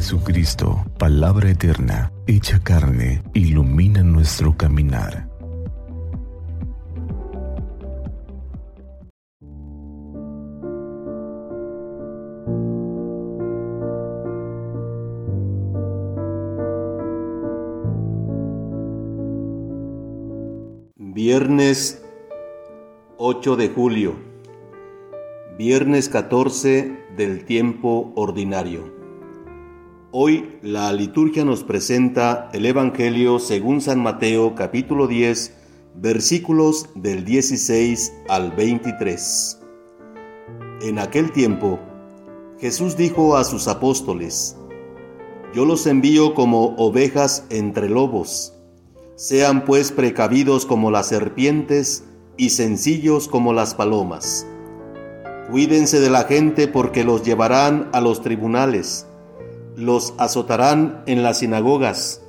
Jesucristo, palabra eterna, hecha carne, ilumina nuestro caminar. Viernes 8 de julio, viernes 14 del tiempo ordinario. Hoy la liturgia nos presenta el Evangelio según San Mateo capítulo 10 versículos del 16 al 23. En aquel tiempo, Jesús dijo a sus apóstoles, Yo los envío como ovejas entre lobos. Sean pues precavidos como las serpientes y sencillos como las palomas. Cuídense de la gente porque los llevarán a los tribunales los azotarán en las sinagogas,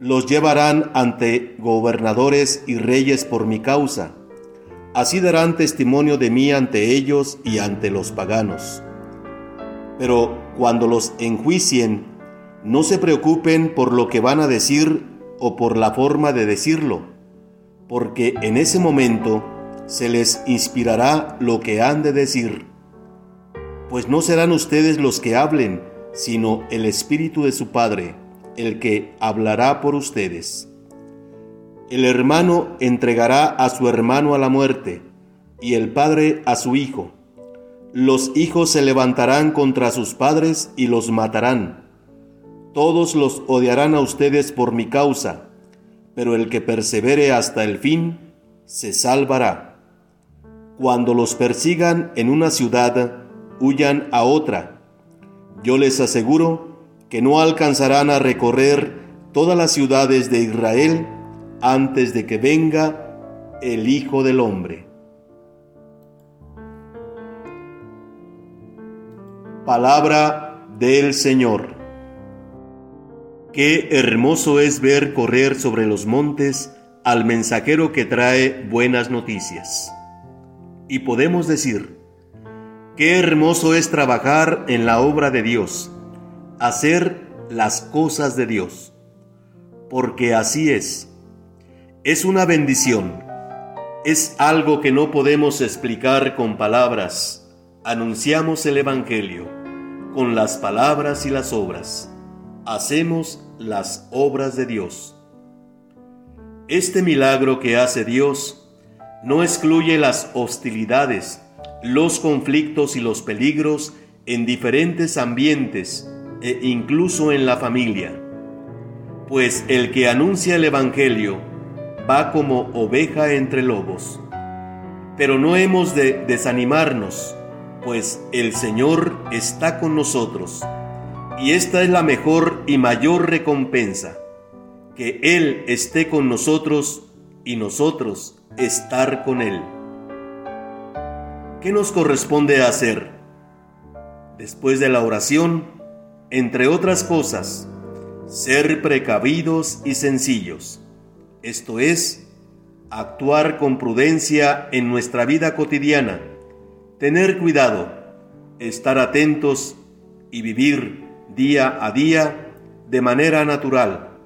los llevarán ante gobernadores y reyes por mi causa. Así darán testimonio de mí ante ellos y ante los paganos. Pero cuando los enjuicien, no se preocupen por lo que van a decir o por la forma de decirlo, porque en ese momento se les inspirará lo que han de decir. Pues no serán ustedes los que hablen, sino el Espíritu de su Padre, el que hablará por ustedes. El hermano entregará a su hermano a la muerte, y el padre a su hijo. Los hijos se levantarán contra sus padres y los matarán. Todos los odiarán a ustedes por mi causa, pero el que persevere hasta el fin, se salvará. Cuando los persigan en una ciudad, huyan a otra yo les aseguro que no alcanzarán a recorrer todas las ciudades de Israel antes de que venga el Hijo del Hombre. Palabra del Señor. Qué hermoso es ver correr sobre los montes al mensajero que trae buenas noticias. Y podemos decir, Qué hermoso es trabajar en la obra de Dios, hacer las cosas de Dios, porque así es. Es una bendición, es algo que no podemos explicar con palabras. Anunciamos el Evangelio con las palabras y las obras. Hacemos las obras de Dios. Este milagro que hace Dios no excluye las hostilidades, los conflictos y los peligros en diferentes ambientes e incluso en la familia. Pues el que anuncia el Evangelio va como oveja entre lobos. Pero no hemos de desanimarnos, pues el Señor está con nosotros. Y esta es la mejor y mayor recompensa, que Él esté con nosotros y nosotros estar con Él. ¿Qué nos corresponde hacer? Después de la oración, entre otras cosas, ser precavidos y sencillos, esto es, actuar con prudencia en nuestra vida cotidiana, tener cuidado, estar atentos y vivir día a día de manera natural,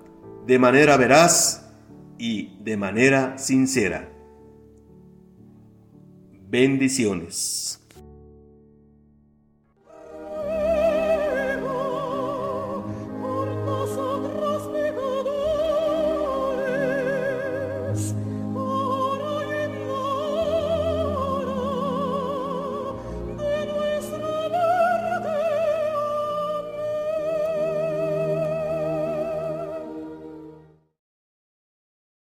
de manera veraz y de manera sincera. Bendiciones.